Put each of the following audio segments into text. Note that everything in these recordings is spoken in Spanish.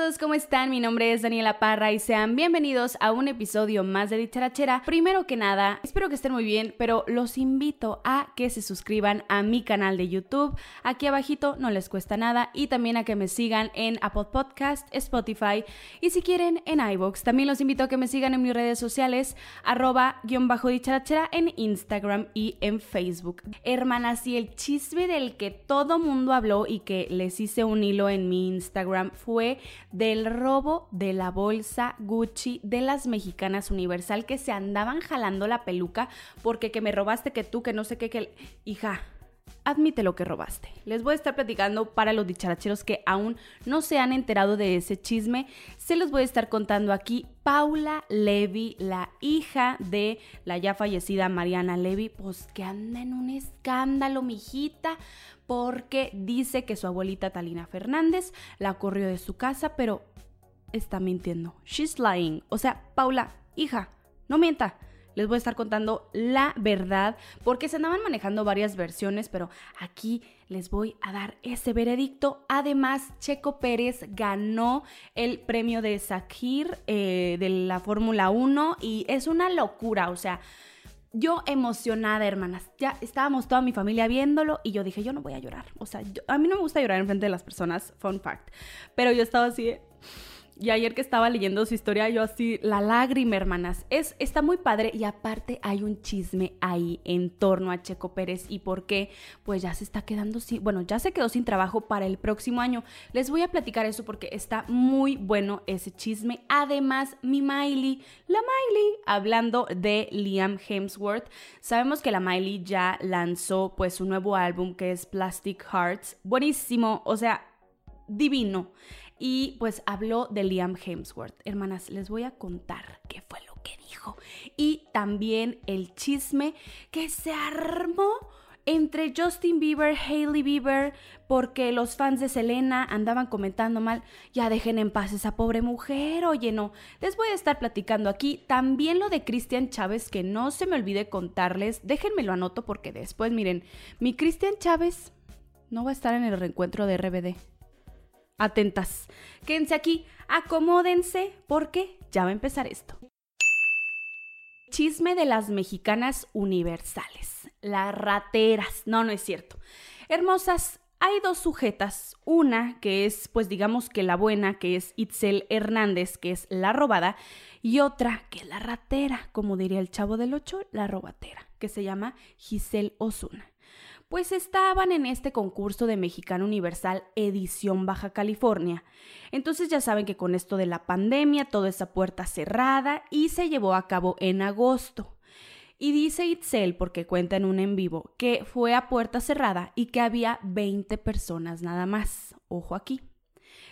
todos, ¿cómo están? Mi nombre es Daniela Parra y sean bienvenidos a un episodio más de Dicharachera. Primero que nada, espero que estén muy bien, pero los invito a que se suscriban a mi canal de YouTube. Aquí abajito no les cuesta nada y también a que me sigan en Apple Podcast, Spotify y si quieren en iVoox. También los invito a que me sigan en mis redes sociales, arroba guion bajo dicharachera en Instagram y en Facebook. Hermanas, y el chisme del que todo mundo habló y que les hice un hilo en mi Instagram fue del robo de la bolsa Gucci de las mexicanas Universal que se andaban jalando la peluca porque que me robaste, que tú, que no sé qué, que... Hija, admite lo que robaste. Les voy a estar platicando para los dicharacheros que aún no se han enterado de ese chisme. Se los voy a estar contando aquí. Paula Levy, la hija de la ya fallecida Mariana Levy, pues que anda en un escándalo, mijita, porque dice que su abuelita Talina Fernández la corrió de su casa, pero está mintiendo. She's lying. O sea, Paula, hija, no mienta les voy a estar contando la verdad porque se andaban manejando varias versiones, pero aquí les voy a dar ese veredicto. Además, Checo Pérez ganó el premio de Sakir eh, de la Fórmula 1 y es una locura, o sea... Yo emocionada, hermanas. Ya estábamos toda mi familia viéndolo y yo dije, yo no voy a llorar. O sea, a mí no me gusta llorar en frente de las personas, fun fact. Pero yo estaba así, y ayer que estaba leyendo su historia, yo así, la lágrima, hermanas. Es, está muy padre y aparte hay un chisme ahí en torno a Checo Pérez y por qué, pues ya se está quedando sin, bueno, ya se quedó sin trabajo para el próximo año. Les voy a platicar eso porque está muy bueno ese chisme. Además, mi Miley, la Miley, hablando de Liam Hemsworth, sabemos que la Miley ya lanzó pues su nuevo álbum que es Plastic Hearts. Buenísimo, o sea, divino y pues habló de Liam Hemsworth. Hermanas, les voy a contar qué fue lo que dijo. Y también el chisme que se armó entre Justin Bieber, Hailey Bieber, porque los fans de Selena andaban comentando mal, ya dejen en paz esa pobre mujer, oye, no, les voy a estar platicando aquí también lo de Cristian Chávez, que no se me olvide contarles, déjenmelo anoto porque después, miren, mi Cristian Chávez no va a estar en el reencuentro de RBD atentas. Quédense aquí, acomódense porque ya va a empezar esto. Chisme de las mexicanas universales, las rateras. No, no es cierto. Hermosas, hay dos sujetas, una que es, pues digamos que la buena, que es Itzel Hernández, que es la robada, y otra que es la ratera, como diría el chavo del ocho, la robatera, que se llama Giselle Osuna pues estaban en este concurso de Mexicano Universal edición Baja California. Entonces ya saben que con esto de la pandemia, toda esa puerta cerrada y se llevó a cabo en agosto. Y dice Itzel, porque cuenta en un en vivo, que fue a puerta cerrada y que había 20 personas nada más. Ojo aquí.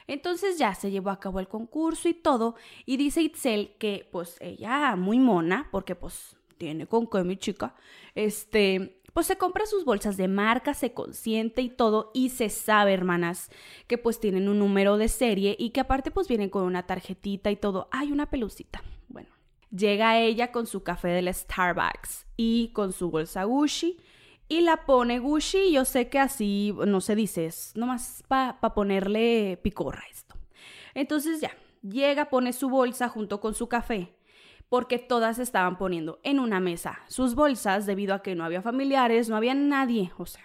Entonces ya se llevó a cabo el concurso y todo. Y dice Itzel que pues ella muy mona, porque pues tiene con qué mi chica, este, pues se compra sus bolsas de marca, se consiente y todo y se sabe, hermanas, que pues tienen un número de serie y que aparte pues vienen con una tarjetita y todo. Hay una pelucita. Bueno, llega ella con su café del Starbucks y con su bolsa Gucci y la pone Gucci. Yo sé que así no se dice, es nomás para pa ponerle picorra esto. Entonces ya, llega, pone su bolsa junto con su café porque todas estaban poniendo en una mesa sus bolsas debido a que no había familiares, no había nadie, o sea.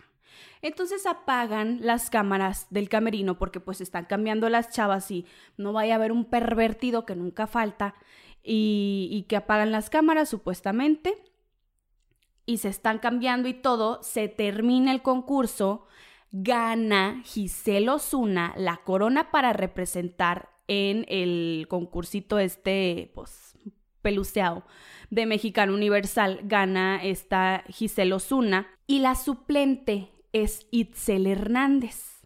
Entonces apagan las cámaras del camerino porque pues están cambiando las chavas y no vaya a haber un pervertido que nunca falta y, que apagan las cámaras supuestamente y se están cambiando y todo, se termina el concurso, gana Giselle Osuna la corona para representar en el concursito este, pues peluceado de Mexicano Universal gana esta Giselle Osuna y la suplente es Itzel Hernández.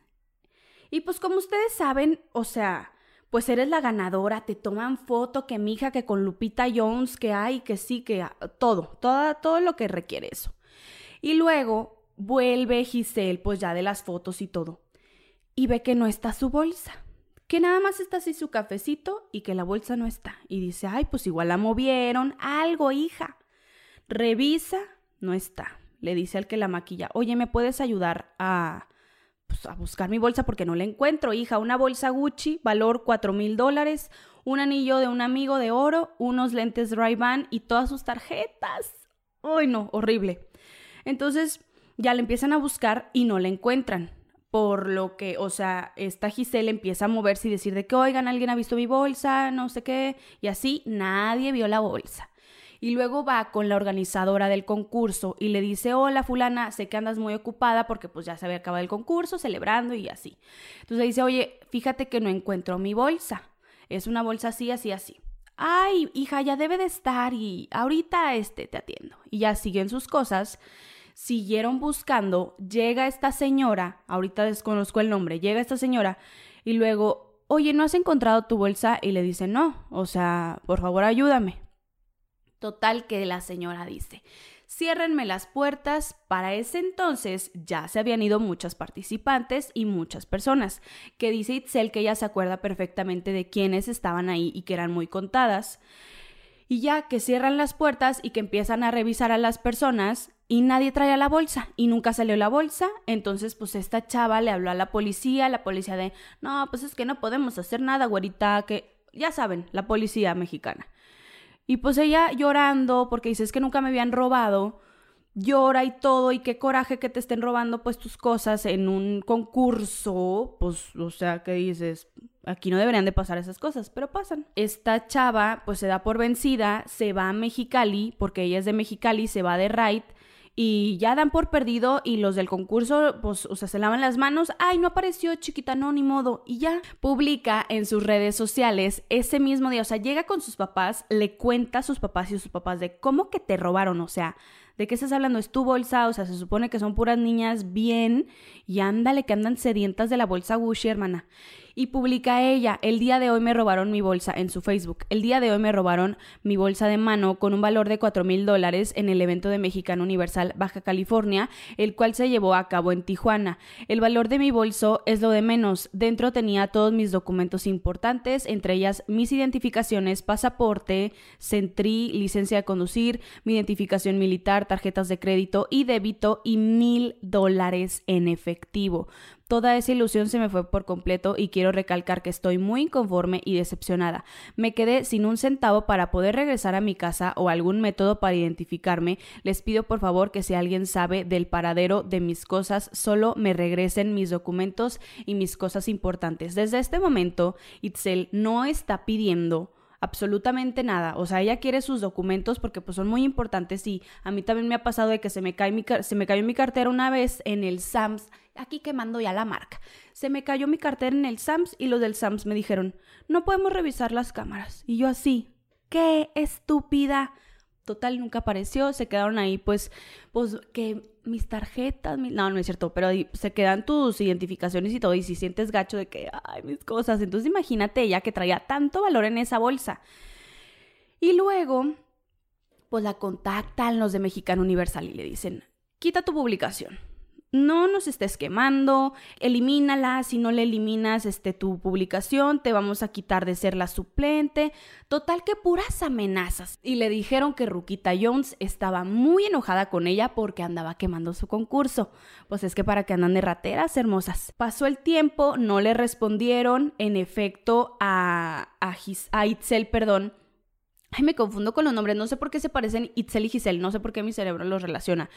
Y pues como ustedes saben, o sea, pues eres la ganadora, te toman foto, que mi hija, que con Lupita Jones, que hay, que sí, que todo, todo, todo lo que requiere eso. Y luego vuelve Giselle, pues ya de las fotos y todo, y ve que no está su bolsa, que nada más está así su cafecito y que la bolsa no está. Y dice, ay, pues igual la movieron, algo, hija. Revisa, no está. Le dice al que la maquilla, oye, ¿me puedes ayudar a pues, a buscar mi bolsa porque no la encuentro, hija. Una bolsa Gucci, valor 4 mil dólares, un anillo de un amigo de oro, unos lentes Ray-Ban y todas sus tarjetas. Uy, no, horrible. Entonces ya le empiezan a buscar y no la encuentran. Por lo que, o sea, esta Giselle empieza a moverse y decir de que, oigan, alguien ha visto mi bolsa, no sé qué. Y así nadie vio la bolsa y luego va con la organizadora del concurso y le dice, hola fulana, sé que andas muy ocupada porque pues ya se había acabado el concurso, celebrando y así. Entonces le dice, oye, fíjate que no encuentro mi bolsa. Es una bolsa así, así, así. Ay, hija, ya debe de estar y ahorita este te atiendo. Y ya siguen sus cosas. Siguieron buscando, llega esta señora, ahorita desconozco el nombre, llega esta señora y luego, oye, ¿no has encontrado tu bolsa? Y le dice, no, o sea, por favor ayúdame. Total que la señora dice, ciérrenme las puertas. Para ese entonces ya se habían ido muchas participantes y muchas personas, que dice Itzel que ella se acuerda perfectamente de quienes estaban ahí y que eran muy contadas. Y ya que cierran las puertas y que empiezan a revisar a las personas y nadie traía la bolsa y nunca salió la bolsa, entonces pues esta chava le habló a la policía, la policía de, no, pues es que no podemos hacer nada, güerita, que ya saben, la policía mexicana. Y pues ella llorando, porque dices que nunca me habían robado, llora y todo, y qué coraje que te estén robando pues tus cosas en un concurso, pues, o sea, que dices, aquí no deberían de pasar esas cosas, pero pasan. Esta chava pues se da por vencida, se va a Mexicali, porque ella es de Mexicali, se va de Raid, y ya dan por perdido y los del concurso, pues, o sea, se lavan las manos, ay, no apareció chiquita, no, ni modo, y ya publica en sus redes sociales ese mismo día, o sea, llega con sus papás, le cuenta a sus papás y a sus papás de cómo que te robaron, o sea, ¿De qué estás hablando? Es tu bolsa, o sea, se supone que son puras niñas bien y ándale que andan sedientas de la bolsa Gucci, hermana y publica ella, el día de hoy me robaron mi bolsa en su Facebook. El día de hoy me robaron mi bolsa de mano con un valor de 4 mil dólares en el evento de Mexicano Universal Baja California, el cual se llevó a cabo en Tijuana. El valor de mi bolso es lo de menos. Dentro tenía todos mis documentos importantes, entre ellas mis identificaciones, pasaporte, Centri, licencia de conducir, mi identificación militar, tarjetas de crédito y débito y mil dólares en efectivo. Toda esa ilusión se me fue por completo y quiero recalcar que estoy muy inconforme y decepcionada. Me quedé sin un centavo para poder regresar a mi casa o algún método para identificarme. Les pido por favor que si alguien sabe del paradero de mis cosas, solo me regresen mis documentos y mis cosas importantes. Desde este momento, Itzel no está pidiendo absolutamente nada. O sea, ella quiere sus documentos porque pues son muy importantes y a mí también me ha pasado de que se me cae mi, se me cayó mi cartera una vez en el SAMS, aquí quemando ya la marca. Se me cayó mi cartera en el SAMS y los del SAMS me dijeron, no podemos revisar las cámaras. Y yo así, qué estúpida. Total, nunca apareció, se quedaron ahí, pues, pues que mis tarjetas, no, no es cierto, pero se quedan tus identificaciones y todo, y si sientes gacho de que, ay, mis cosas, entonces imagínate ella que traía tanto valor en esa bolsa. Y luego, pues la contactan los de Mexicano Universal y le dicen, quita tu publicación no nos estés quemando, elimínala, si no le eliminas este, tu publicación, te vamos a quitar de ser la suplente. Total que puras amenazas. Y le dijeron que Ruquita Jones estaba muy enojada con ella porque andaba quemando su concurso. Pues es que para que andan de rateras hermosas. Pasó el tiempo, no le respondieron, en efecto, a, a, Itzel, perdón. Ay, me confundo con los nombres, no sé por qué se parecen Itzel y Giselle, no sé por qué mi cerebro los relaciona.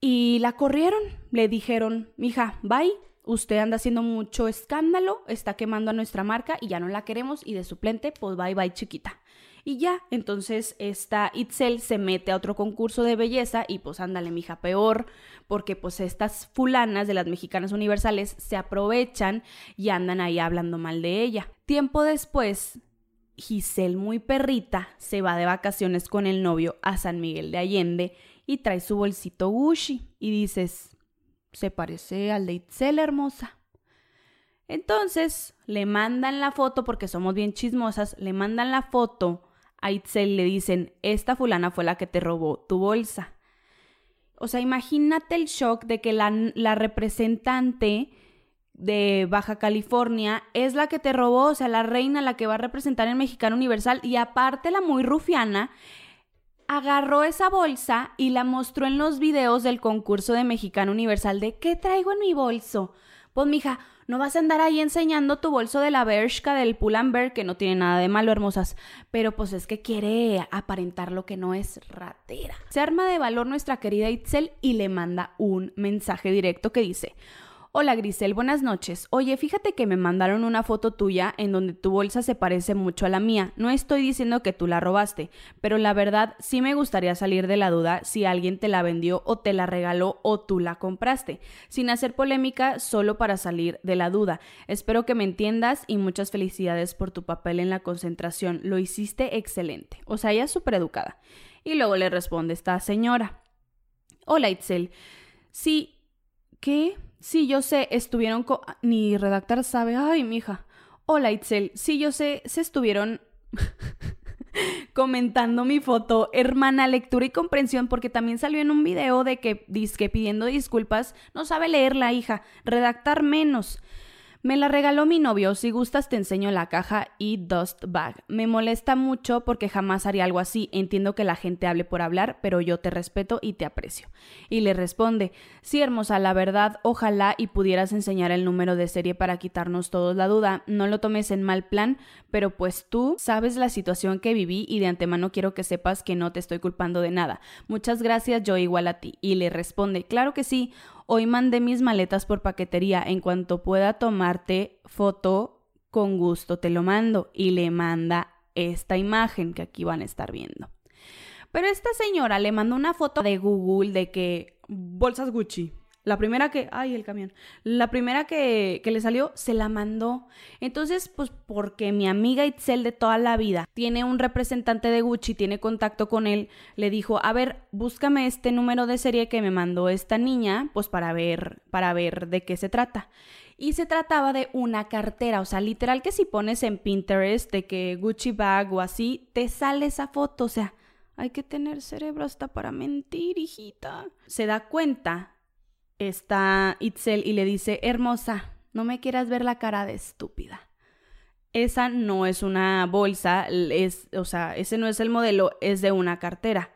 Y la corrieron, le dijeron, mija, bye, usted anda haciendo mucho escándalo, está quemando a nuestra marca y ya no la queremos y de suplente, pues bye bye chiquita. Y ya, entonces esta Itzel se mete a otro concurso de belleza y pues ándale, mija, peor, porque pues estas fulanas de las mexicanas universales se aprovechan y andan ahí hablando mal de ella. Tiempo después, Giselle, muy perrita, se va de vacaciones con el novio a San Miguel de Allende y trae su bolsito Gucci y dices, se parece al de Itzel hermosa. Entonces le mandan la foto, porque somos bien chismosas, le mandan la foto a Itzel, le dicen, esta fulana fue la que te robó tu bolsa. O sea, imagínate el shock de que la, la representante de Baja California es la que te robó, o sea, la reina, la que va a representar en Mexicano Universal, y aparte la muy rufiana, agarró esa bolsa y la mostró en los videos del concurso de Mexicano Universal de ¿qué traigo en mi bolso? Pues mija, no vas a andar ahí enseñando tu bolso de la Bershka del Pull&Bear, que no tiene nada de malo, hermosas, pero pues es que quiere aparentar lo que no es ratera. Se arma de valor nuestra querida Itzel y le manda un mensaje directo que dice, Hola Grisel, buenas noches. Oye, fíjate que me mandaron una foto tuya en donde tu bolsa se parece mucho a la mía. No estoy diciendo que tú la robaste, pero la verdad sí me gustaría salir de la duda si alguien te la vendió o te la regaló o tú la compraste. Sin hacer polémica, solo para salir de la duda. Espero que me entiendas y muchas felicidades por tu papel en la concentración. Lo hiciste excelente. O sea, ella súper educada. Y luego le responde esta señora. Hola Itzel. Sí. ¿Qué? Sí, yo sé, estuvieron con... Ni redactar sabe. Ay, mija. Hola, Itzel. Sí, yo sé, se estuvieron comentando mi foto. Hermana, lectura y comprensión, porque también salió en un video de que que pidiendo disculpas. No sabe leer la hija. Redactar menos. Me la regaló mi novio, si gustas te enseño la caja y Dust Bag. Me molesta mucho porque jamás haría algo así. Entiendo que la gente hable por hablar, pero yo te respeto y te aprecio. Y le responde, sí hermosa, la verdad, ojalá y pudieras enseñar el número de serie para quitarnos todos la duda. No lo tomes en mal plan, pero pues tú sabes la situación que viví y de antemano quiero que sepas que no te estoy culpando de nada. Muchas gracias, yo igual a ti. Y le responde, claro que sí. Hoy mandé mis maletas por paquetería. En cuanto pueda tomarte foto, con gusto te lo mando. Y le manda esta imagen que aquí van a estar viendo. Pero esta señora le mandó una foto de Google de que bolsas Gucci, la primera que, ay, el camión, la primera que, que, le salió, se la mandó. Entonces, pues porque mi amiga Itzel de toda la vida tiene un representante de Gucci, tiene contacto con él, le dijo, a ver, búscame este número de serie que me mandó esta niña, pues para ver, para ver de qué se trata. Y se trataba de una cartera, o sea, literal que si pones en Pinterest de que Gucci bag o así, te sale esa foto, o sea, hay que tener cerebro hasta para mentir, hijita. Se da cuenta está Itzel y le dice, hermosa, no me quieras ver la cara de estúpida. Esa no es una bolsa, es, o sea, ese no es el modelo, es de una cartera.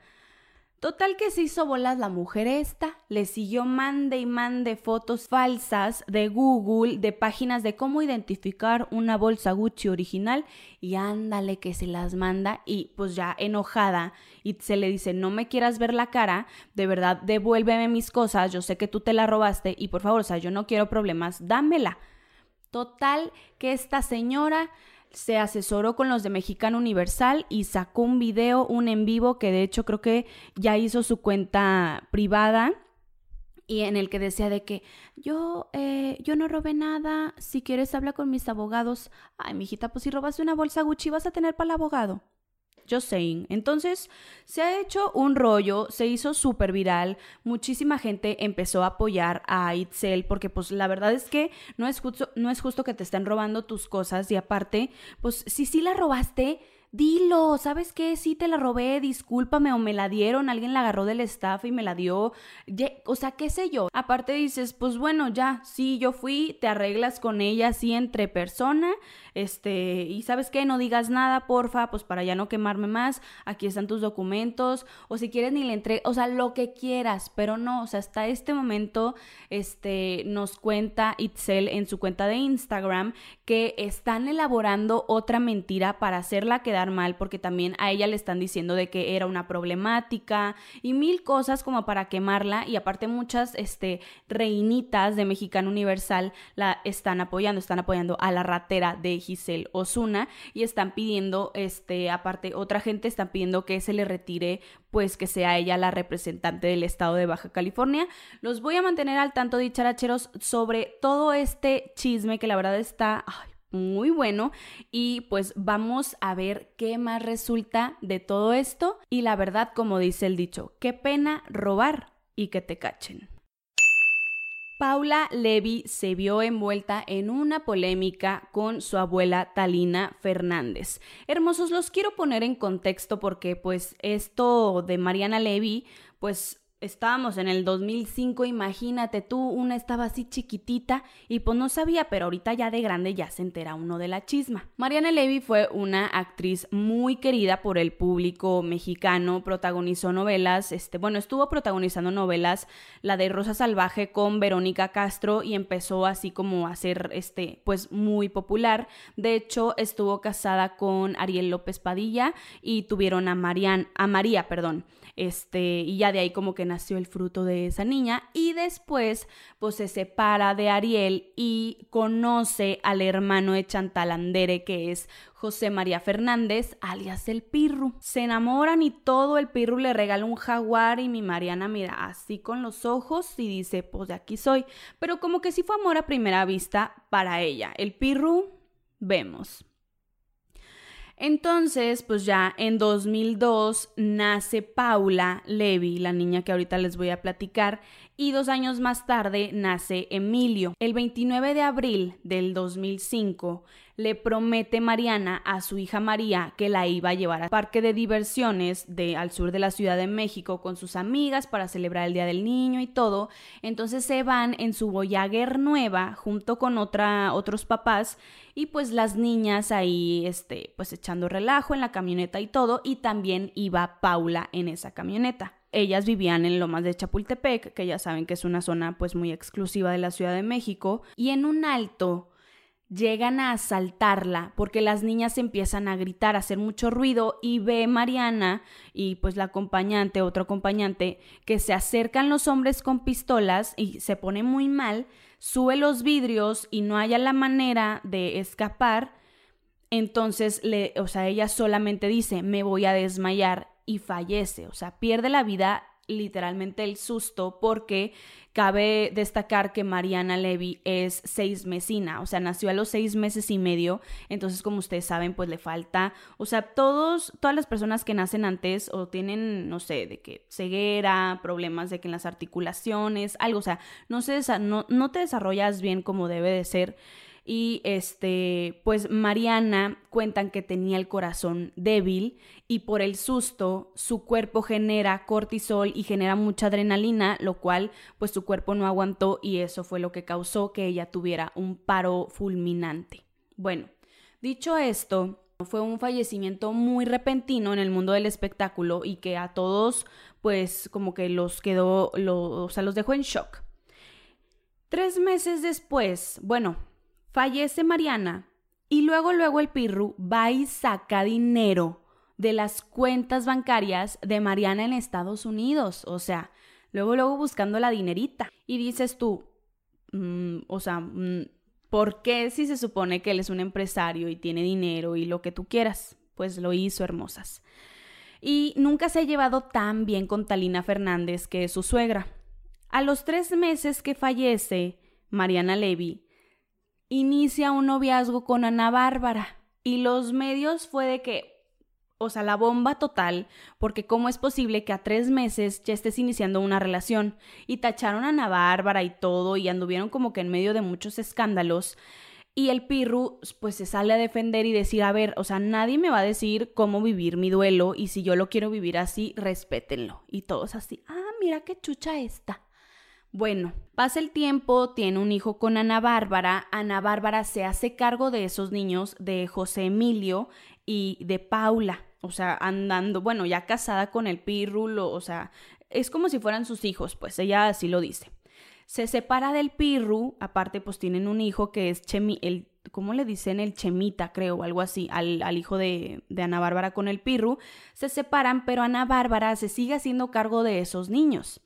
Total que se hizo bolas la mujer esta, le siguió mande y mande fotos falsas de Google, de páginas de cómo identificar una bolsa Gucci original y ándale que se las manda y pues ya enojada y se le dice no me quieras ver la cara, de verdad devuélveme mis cosas, yo sé que tú te la robaste y por favor, o sea, yo no quiero problemas, dámela. Total que esta señora se asesoró con los de Mexicano Universal y sacó un video, un en vivo, que de hecho creo que ya hizo su cuenta privada y en el que decía de que yo, eh, yo no robé nada, si quieres habla con mis abogados. Ay, mijita, pues si robaste una bolsa Gucci vas a tener para el abogado. Just saying. Entonces, se ha hecho un rollo, se hizo súper viral, muchísima gente empezó a apoyar a Itzel porque pues la verdad es que no es justo, no es justo que te estén robando tus cosas y aparte, pues si sí la robaste, dilo, ¿sabes qué? Sí te la robé, discúlpame o me la dieron, alguien la agarró del staff y me la dio, o sea, qué sé yo. Aparte dices, pues bueno, ya, sí, yo fui, te arreglas con ella así entre persona, este, y ¿sabes qué? No digas nada, porfa, pues para ya no quemarme más, aquí están tus documentos, o si quieres ni le entregue, o sea, lo que quieras, pero no, o sea, hasta este momento, este, nos cuenta Itzel en su cuenta de Instagram que están elaborando otra mentira para hacerla quedar mal porque también a ella le están diciendo de que era una problemática y mil cosas como para quemarla y aparte muchas este reinitas de Mexicano Universal la están apoyando, están apoyando a la ratera de Giselle Osuna y están pidiendo este aparte otra gente están pidiendo que se le retire pues que sea ella la representante del estado de Baja California. Los voy a mantener al tanto dicharacheros sobre todo este chisme que la verdad está muy bueno y pues vamos a ver qué más resulta de todo esto y la verdad como dice el dicho, qué pena robar y que te cachen. Paula Levy se vio envuelta en una polémica con su abuela Talina Fernández. Hermosos, los quiero poner en contexto porque pues esto de Mariana Levy pues Estábamos en el 2005, imagínate tú, una estaba así chiquitita y pues no sabía, pero ahorita ya de grande ya se entera uno de la chisma. Mariana Levy fue una actriz muy querida por el público mexicano, protagonizó novelas, este, bueno, estuvo protagonizando novelas, la de Rosa Salvaje con Verónica Castro y empezó así como a ser, este, pues muy popular. De hecho, estuvo casada con Ariel López Padilla y tuvieron a Marian, a María, perdón. Este, y ya de ahí como que nació el fruto de esa niña y después pues se separa de Ariel y conoce al hermano de Chantal Andere que es José María Fernández, alias el Pirru. Se enamoran y todo el Pirru le regala un jaguar y mi Mariana mira así con los ojos y dice, pues de aquí soy. Pero como que sí fue amor a primera vista para ella. El Pirru, vemos. Entonces, pues ya en 2002 nace Paula Levy, la niña que ahorita les voy a platicar, y dos años más tarde nace Emilio. El 29 de abril del 2005 le promete Mariana a su hija María que la iba a llevar al parque de diversiones de, al sur de la Ciudad de México con sus amigas para celebrar el Día del Niño y todo. Entonces se van en su Voyager nueva junto con otra, otros papás y pues las niñas ahí este, pues echando relajo en la camioneta y todo y también iba Paula en esa camioneta ellas vivían en Lomas de Chapultepec, que ya saben que es una zona pues muy exclusiva de la Ciudad de México, y en un alto llegan a asaltarla porque las niñas empiezan a gritar, a hacer mucho ruido y ve Mariana y pues la acompañante, otro acompañante, que se acercan los hombres con pistolas y se pone muy mal, sube los vidrios y no haya la manera de escapar, entonces le, o sea, ella solamente dice, me voy a desmayar y fallece, o sea, pierde la vida literalmente el susto porque cabe destacar que Mariana Levy es seis mesina, o sea, nació a los seis meses y medio, entonces como ustedes saben, pues le falta, o sea, todos, todas las personas que nacen antes o tienen, no sé, de que ceguera, problemas de que en las articulaciones, algo, o sea, no, se no, no te desarrollas bien como debe de ser y este, pues Mariana cuentan que tenía el corazón débil y por el susto su cuerpo genera cortisol y genera mucha adrenalina, lo cual pues su cuerpo no aguantó y eso fue lo que causó que ella tuviera un paro fulminante. Bueno, dicho esto, fue un fallecimiento muy repentino en el mundo del espectáculo y que a todos pues como que los quedó, o sea, los dejó en shock. Tres meses después, bueno, Fallece Mariana y luego luego el Pirru va y saca dinero de las cuentas bancarias de Mariana en Estados Unidos, o sea, luego luego buscando la dinerita. Y dices tú, mm, o sea, mm, ¿por qué si se supone que él es un empresario y tiene dinero y lo que tú quieras? Pues lo hizo, hermosas. Y nunca se ha llevado tan bien con Talina Fernández, que es su suegra. A los tres meses que fallece Mariana Levy, inicia un noviazgo con Ana Bárbara y los medios fue de que, o sea, la bomba total, porque cómo es posible que a tres meses ya estés iniciando una relación y tacharon a Ana Bárbara y todo y anduvieron como que en medio de muchos escándalos. Y el Pirru pues se sale a defender y decir, a ver, o sea, nadie me va a decir cómo vivir mi duelo y si yo lo quiero vivir así, respétenlo. Y todos así, ah, mira qué chucha esta. Bueno, pasa el tiempo, tiene un hijo con Ana Bárbara, Ana Bárbara se hace cargo de esos niños, de José Emilio y de Paula, o sea, andando, bueno, ya casada con el Pirrulo, o sea, es como si fueran sus hijos, pues ella así lo dice. Se separa del Pirru, aparte pues tienen un hijo que es Chemi, el, ¿cómo le dicen? El Chemita, creo, o algo así, al, al hijo de, de Ana Bárbara con el Pirru. Se separan, pero Ana Bárbara se sigue haciendo cargo de esos niños.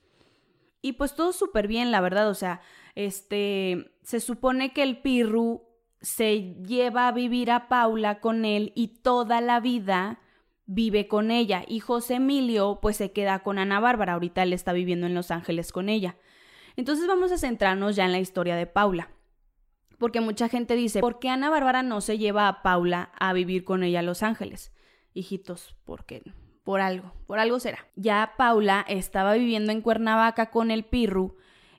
Y pues todo súper bien, la verdad. O sea, este, se supone que el Pirru se lleva a vivir a Paula con él y toda la vida vive con ella. Y José Emilio pues se queda con Ana Bárbara. Ahorita él está viviendo en Los Ángeles con ella. Entonces vamos a centrarnos ya en la historia de Paula. Porque mucha gente dice, ¿por qué Ana Bárbara no se lleva a Paula a vivir con ella a Los Ángeles? Hijitos, ¿por qué Por algo, por algo será. Ya Paula estaba viviendo en Cuernavaca con el Pirru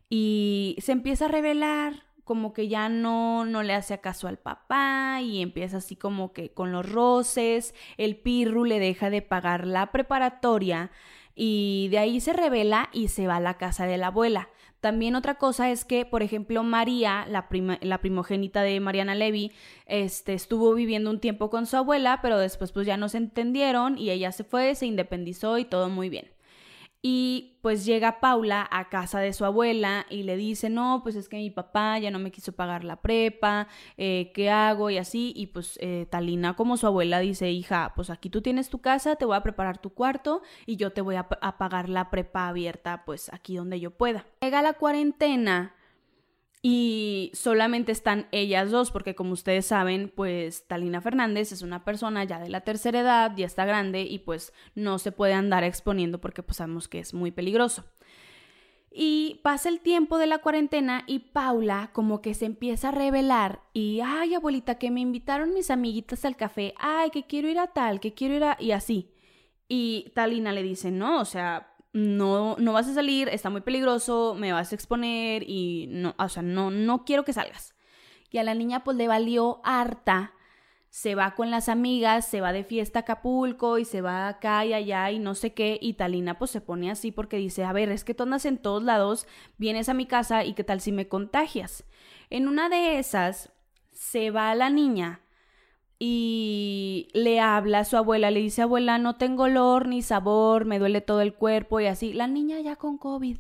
y se empieza a revelar como que ya no, no le hace caso al papá y empieza así como que con los roces, el Pirru le deja de pagar la preparatoria y de ahí se revela y se va a la casa de la abuela. También otra cosa es que, por ejemplo, María, la, la primogénita de Mariana Levy, este, estuvo viviendo un tiempo con su abuela, pero después pues ya no se entendieron y ella se fue, se independizó y todo muy bien. Y pues llega Paula a casa de su abuela y le dice, no, pues es que mi papá ya no me quiso pagar la prepa, eh, ¿qué hago? Y así, y pues eh, Talina como su abuela dice, hija, pues aquí tú tienes tu casa, te voy a preparar tu cuarto y yo te voy a, a pagar la prepa abierta, pues aquí donde yo pueda. Llega la cuarentena y solamente están ellas dos, porque como ustedes saben, pues Talina Fernández es una persona ya de la tercera edad, ya está grande y pues no se puede andar exponiendo porque pues sabemos que es muy peligroso. Y pasa el tiempo de la cuarentena y Paula como que se empieza a revelar y, ay abuelita, que me invitaron mis amiguitas al café, ay, que quiero ir a tal, que quiero ir a... y así. Y Talina le dice, no, o sea, no, no vas a salir, está muy peligroso, me vas a exponer y no, o sea, no, no quiero que salgas. Y a la niña pues le valió harta, se va con las amigas, se va de fiesta a Acapulco y se va acá y allá y no sé qué, y Talina pues se pone así porque dice, a ver, es que tú andas en todos lados, vienes a mi casa y qué tal si me contagias. En una de esas se va la niña y le habla a su abuela, le dice, abuela, no tengo olor ni sabor, me duele todo el cuerpo y así. La niña ya con COVID.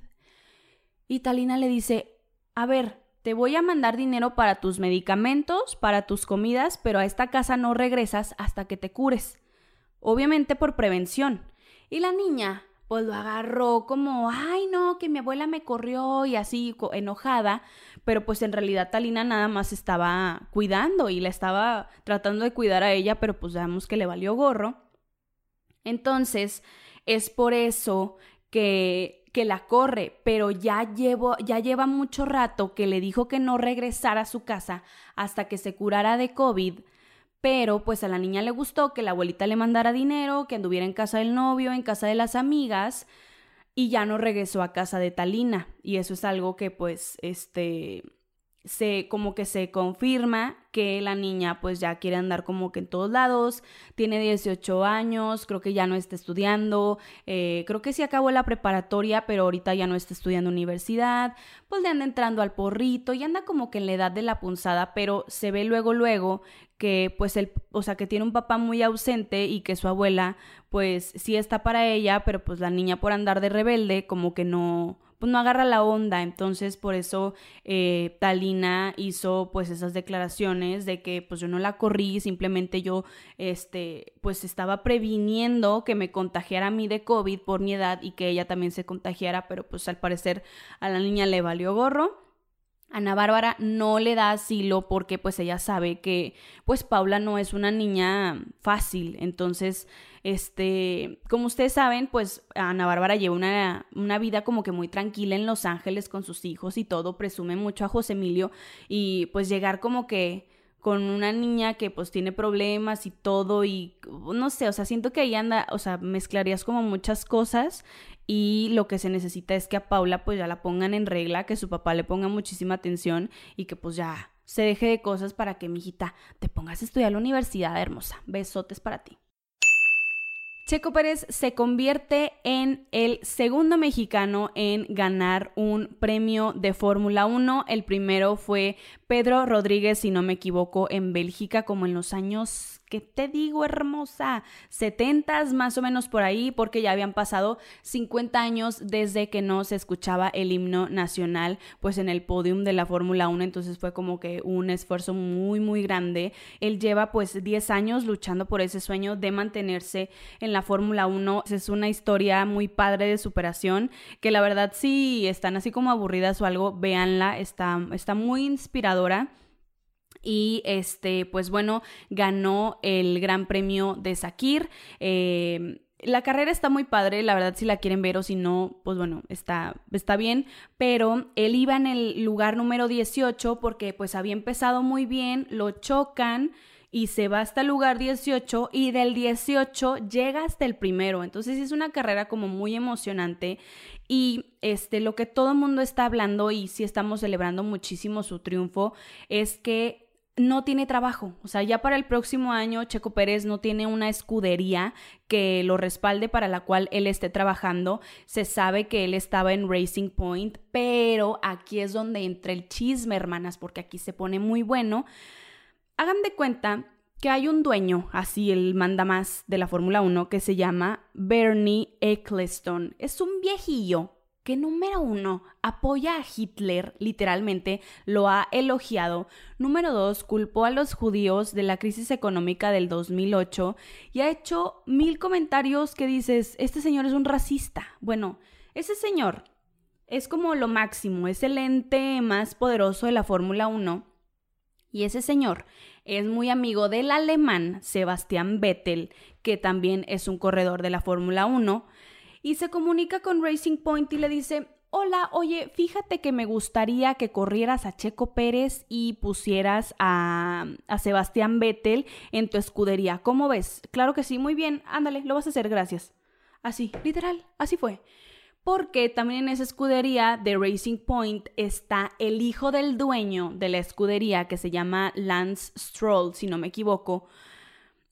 Y Talina le dice, a ver, te voy a mandar dinero para tus medicamentos, para tus comidas, pero a esta casa no regresas hasta que te cures. Obviamente por prevención. Y la niña pues lo agarró como, ay no, que mi abuela me corrió y así enojada, pero pues en realidad Talina nada más estaba cuidando y la estaba tratando de cuidar a ella, pero pues sabemos que le valió gorro. Entonces, es por eso que, que la corre, pero ya, llevo, ya lleva mucho rato que le dijo que no regresara a su casa hasta que se curara de COVID pero pues a la niña le gustó que la abuelita le mandara dinero, que anduviera en casa del novio, en casa de las amigas y ya no regresó a casa de Talina. Y eso es algo que pues este se como que se confirma que la niña pues ya quiere andar como que en todos lados, tiene 18 años, creo que ya no está estudiando, eh, creo que sí acabó la preparatoria, pero ahorita ya no está estudiando universidad, pues le anda entrando al porrito y anda como que en la edad de la punzada, pero se ve luego luego que pues el, o sea, que tiene un papá muy ausente y que su abuela pues sí está para ella, pero pues la niña por andar de rebelde como que no pues no agarra la onda. Entonces, por eso eh, Talina hizo pues esas declaraciones de que pues yo no la corrí, simplemente yo este pues estaba previniendo que me contagiara a mí de COVID por mi edad y que ella también se contagiara, pero pues al parecer a la niña le valió gorro. Ana Bárbara no le da asilo porque pues ella sabe que pues Paula no es una niña fácil, entonces este, como ustedes saben, pues Ana Bárbara lleva una, una, vida como que muy tranquila en Los Ángeles con sus hijos y todo, presume mucho a José Emilio y pues llegar como que con una niña que pues tiene problemas y todo y no sé, o sea, siento que ahí anda, o sea, mezclarías como muchas cosas y lo que se necesita es que a Paula pues ya la pongan en regla, que su papá le ponga muchísima atención y que pues ya se deje de cosas para que mi hijita te pongas a estudiar a la universidad hermosa. Besotes para ti. Checo Pérez se convierte en el segundo mexicano en ganar un premio de Fórmula 1. El primero fue Pedro Rodríguez, si no me equivoco, en Bélgica, como en los años ¿Qué te digo, hermosa? 70 más o menos por ahí, porque ya habían pasado 50 años desde que no se escuchaba el himno nacional, pues en el podium de la Fórmula 1, entonces fue como que un esfuerzo muy, muy grande. Él lleva pues 10 años luchando por ese sueño de mantenerse en la Fórmula 1. Es una historia muy padre de superación, que la verdad si están así como aburridas o algo, véanla, está, está muy inspiradora y este, pues bueno, ganó el Gran Premio de Sakir. Eh, la carrera está muy padre, la verdad si la quieren ver o si no, pues bueno, está, está bien, pero él iba en el lugar número 18 porque pues había empezado muy bien, lo chocan y se va hasta el lugar 18 y del 18 llega hasta el primero. Entonces es una carrera como muy emocionante y este lo que todo el mundo está hablando y sí estamos celebrando muchísimo su triunfo es que no tiene trabajo. O sea, ya para el próximo año Checo Pérez no tiene una escudería que lo respalde para la cual él esté trabajando. Se sabe que él estaba en Racing Point, pero aquí es donde entra el chisme, hermanas, porque aquí se pone muy bueno. Hagan de cuenta que hay un dueño, así el manda más de la Fórmula 1, que se llama Bernie Eccleston. Es un viejillo que número uno apoya a Hitler, literalmente lo ha elogiado. Número dos, culpó a los judíos de la crisis económica del 2008 y ha hecho mil comentarios que dices, este señor es un racista. Bueno, ese señor es como lo máximo, es el ente más poderoso de la Fórmula 1. Y ese señor es muy amigo del alemán Sebastián Vettel, que también es un corredor de la Fórmula 1 y se comunica con Racing Point y le dice, hola, oye, fíjate que me gustaría que corrieras a Checo Pérez y pusieras a, a, Sebastián Vettel en tu escudería. ¿Cómo ves? Claro que sí, muy bien, ándale, lo vas a hacer, gracias. Así, literal, así fue. Porque también en esa escudería de Racing Point está el hijo del dueño de la escudería que se llama Lance Stroll, si no me equivoco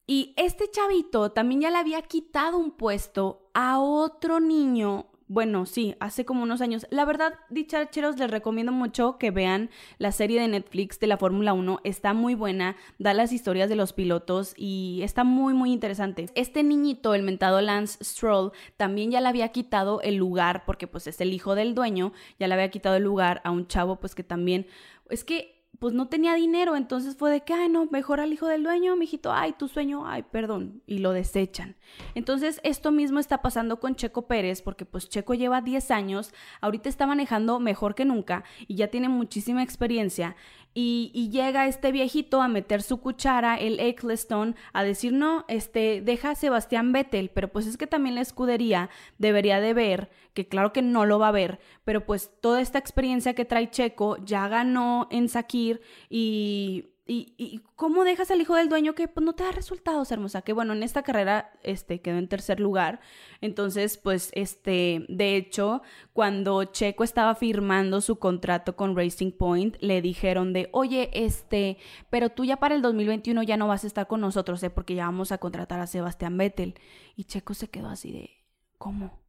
y este chavito también ya le había quitado un puesto a otro niño. Bueno, sí, hace como unos años. La verdad, dichacheros, les recomiendo mucho que vean la serie de Netflix de la Fórmula 1. Está muy buena, da las historias de los pilotos y está muy, muy interesante. Este niñito, el mentado Lance Stroll, también ya le había quitado el lugar, porque pues es el hijo del dueño, ya le había quitado el lugar a un chavo, pues que también... Es que pues no tenía dinero, entonces fue de que, ay, no, mejor al hijo del dueño, mijito, ay, tu sueño, ay, perdón, y lo desechan. Entonces, esto mismo está pasando con Checo Pérez, porque pues Checo lleva 10 años, ahorita está manejando mejor que nunca y ya tiene muchísima experiencia, y, llega este viejito a meter su cuchara, el Eccleston, a decir, no, este, deja a Sebastián Vettel, pero pues es que también la escudería debería de ver, que claro que no lo va a ver, pero pues toda esta experiencia que trae Checo ya ganó en Sakir y ¿Y, cómo dejas al hijo del dueño que pues, no te da resultados, hermosa? Que bueno, en esta carrera este, quedó en tercer lugar. Entonces, pues, este, de hecho, cuando Checo estaba firmando su contrato con Racing Point, le dijeron de, oye, este, pero tú ya para el 2021 ya no vas a estar con nosotros, ¿eh? Porque ya vamos a contratar a Sebastián Vettel. Y Checo se quedó así de, ¿cómo?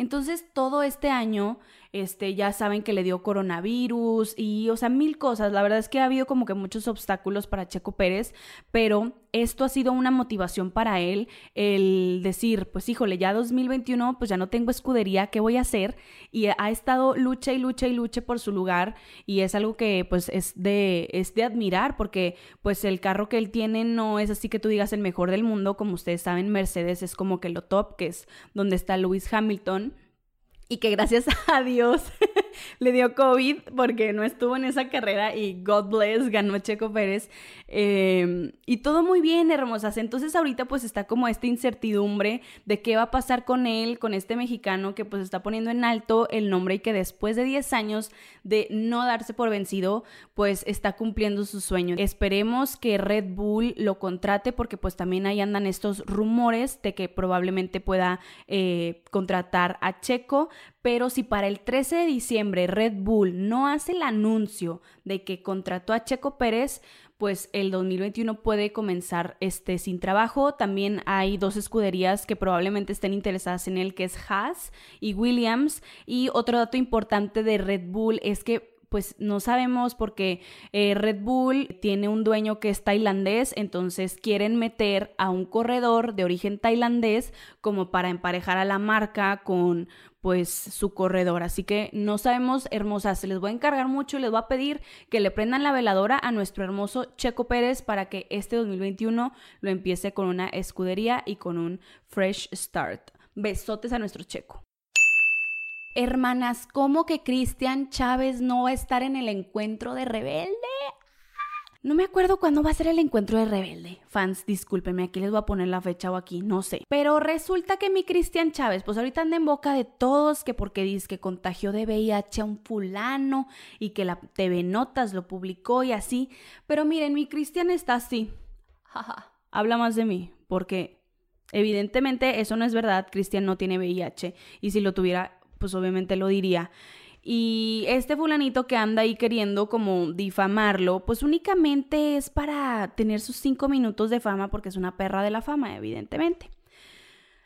Entonces, todo este año este, ya saben que le dio coronavirus y, o sea, mil cosas. La verdad es que ha habido como que muchos obstáculos para Checo Pérez, pero esto ha sido una motivación para él, el decir, pues híjole, ya 2021, pues ya no tengo escudería, ¿qué voy a hacer? Y ha estado lucha y lucha y lucha por su lugar y es algo que pues es de, es de admirar porque pues el carro que él tiene no es así que tú digas el mejor del mundo, como ustedes saben, Mercedes es como que lo top, que es donde está Lewis Hamilton y que gracias a Dios le dio COVID porque no estuvo en esa carrera y God bless, ganó Checo Pérez. Em, y todo muy bien, hermosas. Entonces ahorita pues está como esta incertidumbre de qué va a pasar con él, con este mexicano que pues está poniendo en alto el nombre y que después de 10 años de no darse por vencido, pues está cumpliendo su sueño. Esperemos que Red Bull lo contrate porque pues también ahí andan estos rumores de que probablemente pueda eh, contratar a Checo pero si para el 13 de diciembre Red Bull no hace el anuncio de que contrató a Checo Pérez, pues el 2021 puede comenzar este sin trabajo. También hay dos escuderías que probablemente estén interesadas en él, que es Haas y Williams. Y otro dato importante de Red Bull es que pues no sabemos porque eh, Red Bull tiene un dueño que es tailandés, entonces quieren meter a un corredor de origen tailandés como para emparejar a la marca con pues su corredor. Así que no sabemos, hermosas, les voy a encargar mucho y les voy a pedir que le prendan la veladora a nuestro hermoso Checo Pérez para que este 2021 lo empiece con una escudería y con un fresh start. Besotes a nuestro Checo. Hermanas, ¿cómo que Cristian Chávez no va a estar en el encuentro de rebelde? No me acuerdo cuándo va a ser el encuentro de Rebelde. Fans, discúlpenme, aquí les voy a poner la fecha o aquí, no sé. Pero resulta que mi Cristian Chávez, pues ahorita anda en boca de todos que porque dice que contagió de VIH a un fulano y que la TV Notas lo publicó y así. Pero miren, mi Cristian está así. Habla más de mí, porque evidentemente eso no es verdad. Cristian no tiene VIH y si lo tuviera, pues obviamente lo diría. Y este fulanito que anda ahí queriendo como difamarlo, pues únicamente es para tener sus cinco minutos de fama porque es una perra de la fama, evidentemente.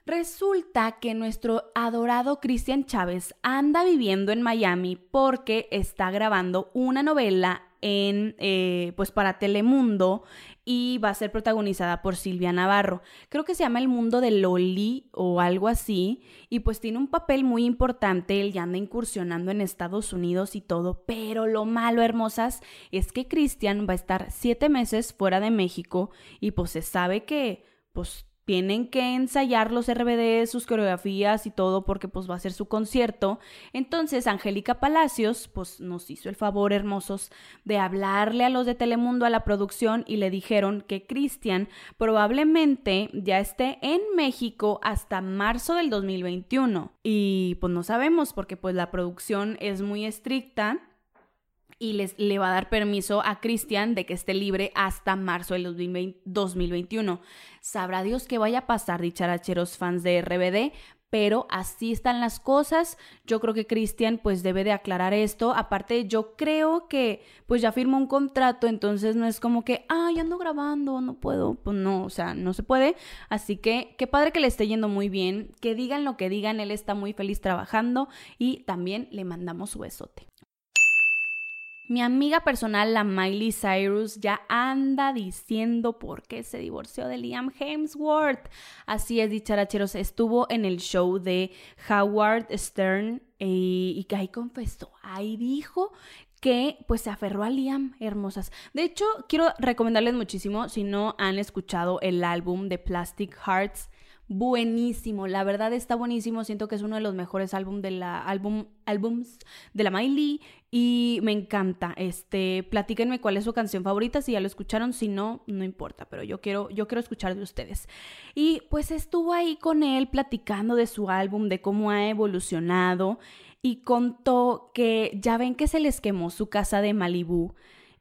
Resulta que nuestro adorado Cristian Chávez anda viviendo en Miami porque está grabando una novela en, eh, pues para Telemundo y va a ser protagonizada por Silvia Navarro. Creo que se llama El Mundo de Loli o algo así y pues tiene un papel muy importante, él ya anda incursionando en Estados Unidos y todo, pero lo malo, hermosas, es que Cristian va a estar siete meses fuera de México y pues se sabe que pues tienen que ensayar los RBD, sus coreografías y todo porque pues va a ser su concierto. Entonces Angélica Palacios pues nos hizo el favor hermosos de hablarle a los de Telemundo a la producción y le dijeron que Cristian probablemente ya esté en México hasta marzo del 2021. Y pues no sabemos porque pues la producción es muy estricta y les, le va a dar permiso a Cristian de que esté libre hasta marzo del 2021. Sabrá Dios qué vaya a pasar, dicharacheros fans de RBD, pero así están las cosas. Yo creo que Cristian pues debe de aclarar esto. Aparte, yo creo que pues ya firmó un contrato, entonces no es como que, ay, ando grabando, no puedo. Pues no, o sea, no se puede. Así que qué padre que le esté yendo muy bien, que digan lo que digan, él está muy feliz trabajando y también le mandamos su besote. Mi amiga personal, la Miley Cyrus, ya anda diciendo por qué se divorció de Liam Hemsworth. Así es, dicharacheros, estuvo en el show de Howard Stern eh, y, que ahí confesó, ahí dijo que pues se aferró a Liam, hermosas. De hecho, quiero recomendarles muchísimo, si no han escuchado el álbum de Plastic Hearts, buenísimo, la verdad está buenísimo, siento que es uno de los mejores álbum de la álbum álbums de la Miley y me encanta. Este, platíquenme cuál es su canción favorita, si ya lo escucharon, si no, no importa, pero yo quiero yo quiero escuchar de ustedes. Y pues estuvo ahí con él platicando de su álbum, de cómo ha evolucionado y contó que ya ven que se les quemó su casa de Malibu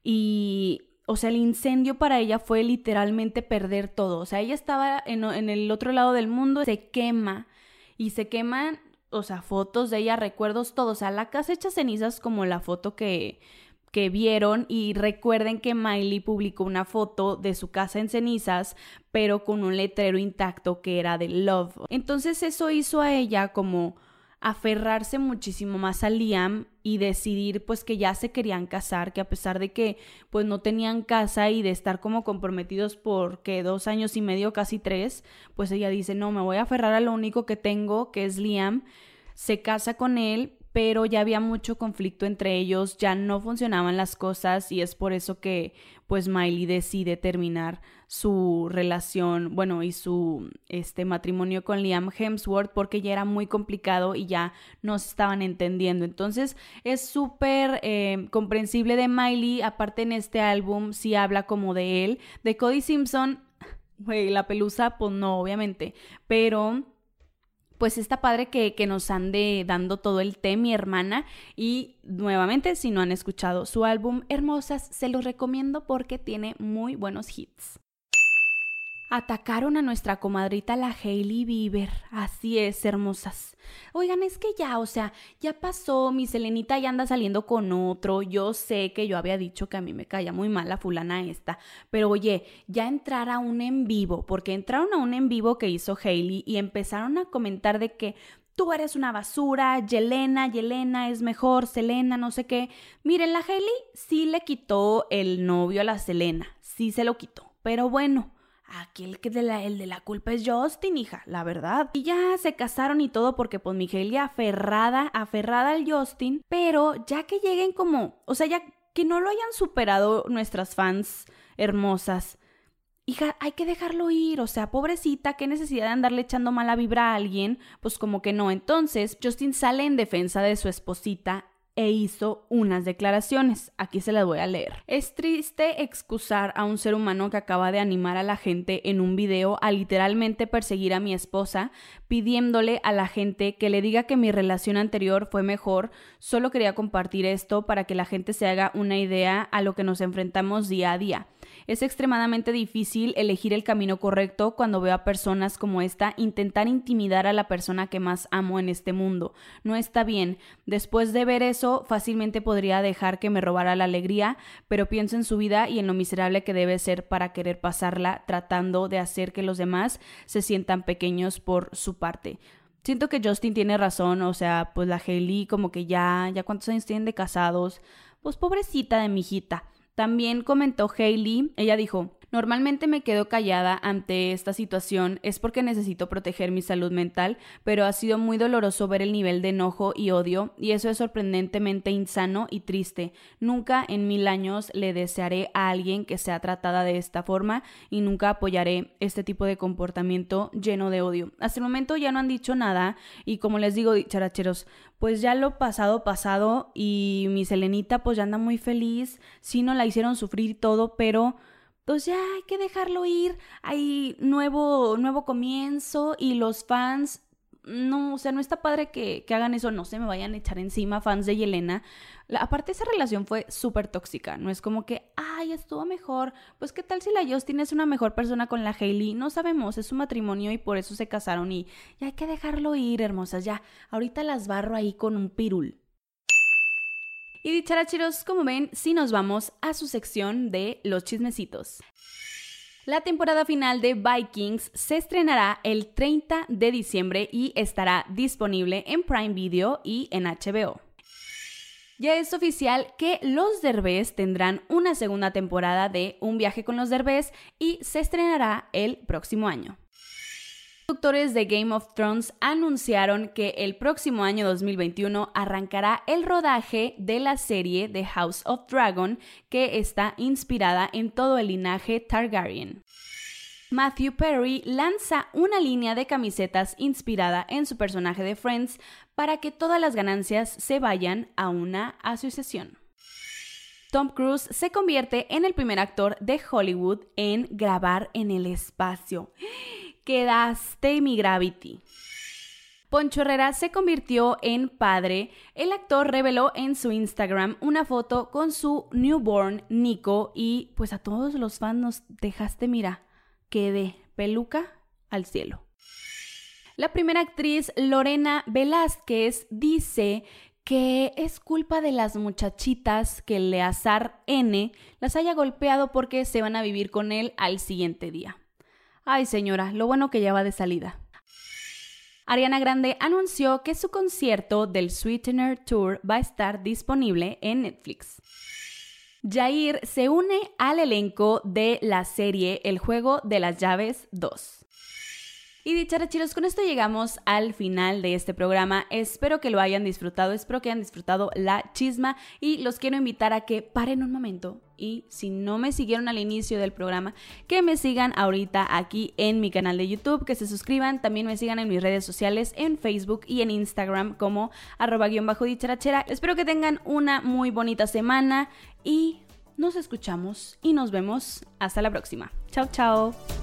y o sea, el incendio para ella fue literalmente perder todo. O sea, ella estaba en, el otro lado del mundo, se quema y se queman, o sea, fotos de ella, recuerdos, todo. O sea, la casa hecha cenizas como la foto que, que vieron y recuerden que Miley publicó una foto de su casa en cenizas, pero con un letrero intacto que era de Love. Entonces eso hizo a ella como aferrarse muchísimo más a Liam y decidir pues que ya se querían casar, que a pesar de que pues no tenían casa y de estar como comprometidos por que dos años y medio, casi tres, pues ella dice no, me voy a aferrar a lo único que tengo, que es Liam, se casa con él, pero ya había mucho conflicto entre ellos, ya no funcionaban las cosas y es por eso que pues Miley decide terminar su relación, bueno, y su este matrimonio con Liam Hemsworth porque ya era muy complicado y ya no se estaban entendiendo. Entonces es súper eh, comprensible de Miley, aparte en este álbum sí habla como de él, de Cody Simpson, güey, la pelusa, pues no, obviamente, pero pues está padre que, que, nos ande dando todo el té, mi hermana. Y nuevamente, si no han escuchado su álbum Hermosas, se los recomiendo porque tiene muy buenos hits atacaron a nuestra comadrita la Hailey Bieber. Así es, hermosas. Oigan, es que ya, o sea, ya pasó, mi Selenita ya anda saliendo con otro. Yo sé que yo había dicho que a mí me caía muy mal la fulana esta, pero oye, ya entrar a un en vivo, porque entraron a un en vivo que hizo Hailey y empezaron a comentar de que tú eres una basura, Yelena, Yelena es mejor, Selena, no sé qué. Miren, la Hailey sí le quitó el novio a la Selena, sí se lo quitó, pero bueno. Aquí el que de la, el de la culpa es Justin, hija, la verdad. Y ya se casaron y todo porque pues Migelia aferrada, aferrada al Justin, pero ya que lleguen como, o sea, ya que no lo hayan superado nuestras fans hermosas. Hija, hay que dejarlo ir, o sea, pobrecita, qué necesidad de andarle echando mala vibra a alguien, pues como que no. Entonces, Justin sale en defensa de su esposita e hizo unas declaraciones. Aquí se las voy a leer. Es triste excusar a un ser humano que acaba de animar a la gente en un video a literalmente perseguir a mi esposa, pidiéndole a la gente que le diga que mi relación anterior fue mejor. Solo quería compartir esto para que la gente se haga una idea a lo que nos enfrentamos día a día. Es extremadamente difícil elegir el camino correcto cuando veo a personas como esta intentar intimidar a la persona que más amo en este mundo. No está bien. Después de ver eso, fácilmente podría dejar que me robara la alegría, pero pienso en su vida y en lo miserable que debe ser para querer pasarla tratando de hacer que los demás se sientan pequeños por su parte. Siento que Justin tiene razón, o sea, pues la Hailey como que ya, ya cuántos años tienen de casados, pues pobrecita de mi hijita. También comentó Hailey, ella dijo, Normalmente me quedo callada ante esta situación es porque necesito proteger mi salud mental, pero ha sido muy doloroso ver el nivel de enojo y odio, y eso es sorprendentemente insano y triste. Nunca en mil años le desearé a alguien que sea tratada de esta forma y nunca apoyaré este tipo de comportamiento lleno de odio. Hasta el momento ya no han dicho nada y como les digo, characheros, pues ya lo pasado pasado y mi Selenita pues ya anda muy feliz, sí no la hicieron sufrir todo, pero pues ya hay que dejarlo ir, hay nuevo, nuevo comienzo y los fans, no, o sea, no está padre que, hagan eso, no se me vayan a echar encima fans de Yelena. aparte esa relación fue súper tóxica, no es como que, ay, estuvo mejor, pues qué tal si la Justin es una mejor persona con la Hailey, no sabemos, es su matrimonio y por eso se casaron y ya hay que dejarlo ir, hermosas, ya, ahorita las barro ahí con un pirul. Y dicharacheros, como ven, sí nos vamos a su sección de los chismecitos. La temporada final de Vikings se estrenará el 30 de diciembre y estará disponible en Prime Video y en HBO. Ya es oficial que los Derbez tendrán una segunda temporada de Un viaje con los Derbez y se estrenará el próximo año productores de Game of Thrones anunciaron que el próximo año 2021 arrancará el rodaje de la serie The House of Dragon, que está inspirada en todo el linaje Targaryen. Matthew Perry lanza una línea de camisetas inspirada en su personaje de Friends para que todas las ganancias se vayan a una asociación. Tom Cruise se convierte en el primer actor de Hollywood en grabar en el espacio quedaste mi Gravity. Poncho Herrera se convirtió en padre. El actor reveló en su Instagram una foto con su newborn Nico y pues a todos los fans nos dejaste, mira, que de peluca al cielo. La primera actriz Lorena Velázquez dice que es culpa de las muchachitas que Leazar N las haya golpeado porque se van a vivir con él al siguiente día. Ay señora, lo bueno que ya va de salida. Ariana Grande anunció que su concierto del Sweetener Tour va a estar disponible en Netflix. Jair se une al elenco de la serie El juego de las llaves 2. Y dicharachiros, con esto llegamos al final de este programa. Espero que lo hayan disfrutado, espero que hayan disfrutado la chisma y los quiero invitar a que paren un momento y si no me siguieron al inicio del programa, que me sigan ahorita aquí en mi canal de YouTube, que se suscriban, también me sigan en mis redes sociales, en Facebook y en Instagram como arroba guion bajo dicharachera. Espero que tengan una muy bonita semana y nos escuchamos y nos vemos hasta la próxima. Chao, chao.